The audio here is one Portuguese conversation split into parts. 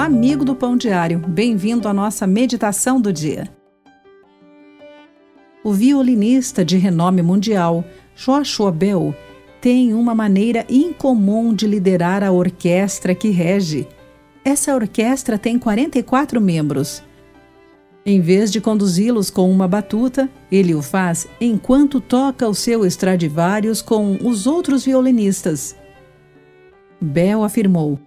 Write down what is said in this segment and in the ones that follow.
amigo do Pão Diário. Bem-vindo à nossa meditação do dia. O violinista de renome mundial, Joshua Bell, tem uma maneira incomum de liderar a orquestra que rege. Essa orquestra tem 44 membros. Em vez de conduzi-los com uma batuta, ele o faz enquanto toca o seu Stradivarius com os outros violinistas. Bell afirmou: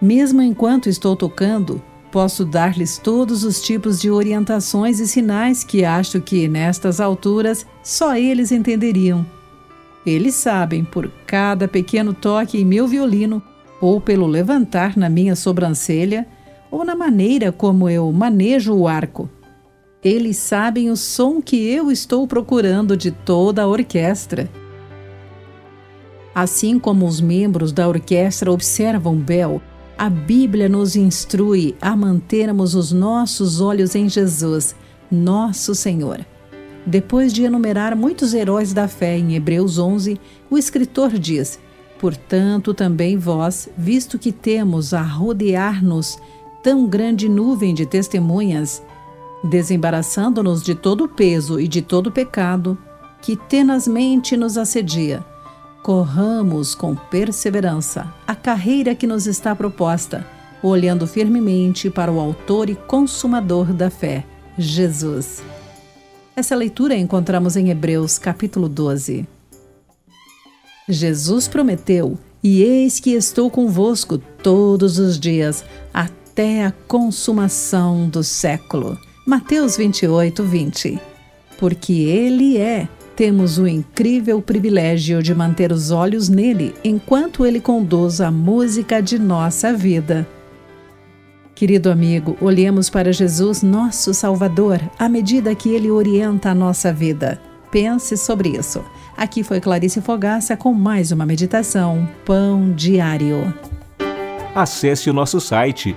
Mesmo enquanto estou tocando, posso dar-lhes todos os tipos de orientações e sinais que acho que, nestas alturas, só eles entenderiam. Eles sabem, por cada pequeno toque em meu violino, ou pelo levantar na minha sobrancelha, ou na maneira como eu manejo o arco. Eles sabem o som que eu estou procurando de toda a orquestra. Assim como os membros da orquestra observam Bel, a Bíblia nos instrui a mantermos os nossos olhos em Jesus, nosso Senhor. Depois de enumerar muitos heróis da fé em Hebreus 11, o escritor diz: Portanto, também vós, visto que temos a rodear-nos tão grande nuvem de testemunhas, desembaraçando-nos de todo o peso e de todo o pecado que tenazmente nos assedia, Corramos com perseverança a carreira que nos está proposta, olhando firmemente para o Autor e Consumador da fé, Jesus. Essa leitura encontramos em Hebreus capítulo 12. Jesus prometeu: E eis que estou convosco todos os dias, até a consumação do século. Mateus 28, 20. Porque Ele é temos o incrível privilégio de manter os olhos nele enquanto ele conduz a música de nossa vida. Querido amigo, olhemos para Jesus, nosso Salvador, à medida que ele orienta a nossa vida. Pense sobre isso. Aqui foi Clarice Fogaça com mais uma meditação Pão Diário. Acesse o nosso site